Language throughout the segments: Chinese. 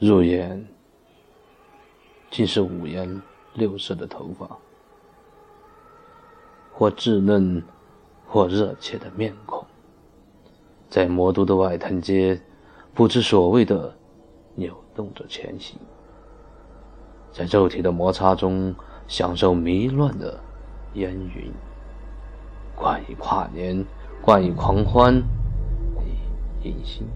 入眼竟是五颜六色的头发，或稚嫩，或热切的面孔，在魔都的外滩街不知所谓的扭动着前行，在肉体的摩擦中享受迷乱的烟云，冠以跨年，冠以狂欢，以隐形。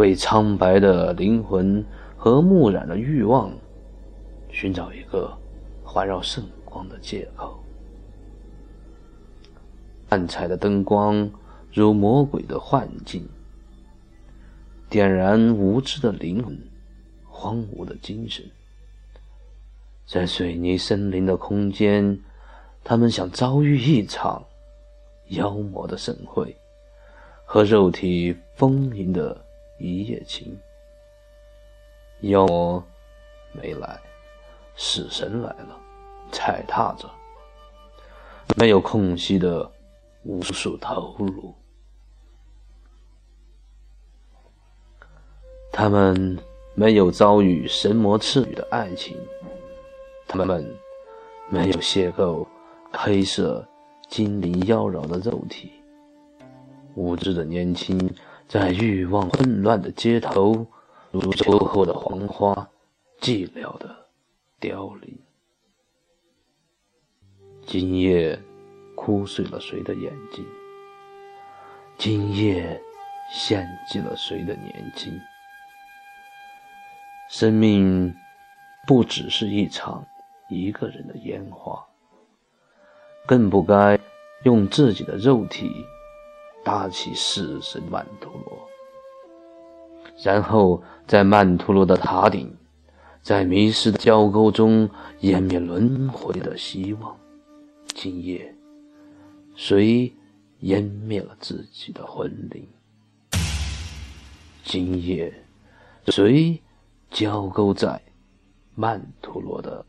为苍白的灵魂和木染的欲望寻找一个环绕圣光的借口。暗彩的灯光如魔鬼的幻境，点燃无知的灵魂，荒芜的精神。在水泥森林的空间，他们想遭遇一场妖魔的盛会，和肉体丰盈的。一夜情，妖魔没来，死神来了，踩踏着没有空隙的无数头颅。他们没有遭遇神魔赐予的爱情，他们没有邂逅黑色精灵妖娆的肉体，无知的年轻。在欲望混乱的街头，如秋后的黄花，寂寥的凋零。今夜哭碎了谁的眼睛？今夜献祭了谁的年轻？生命不只是一场一个人的烟花，更不该用自己的肉体。搭起四神曼陀罗，然后在曼陀罗的塔顶，在迷失的交沟中湮灭轮回的希望。今夜，谁湮灭了自己的魂灵？今夜，谁交勾在曼陀罗的？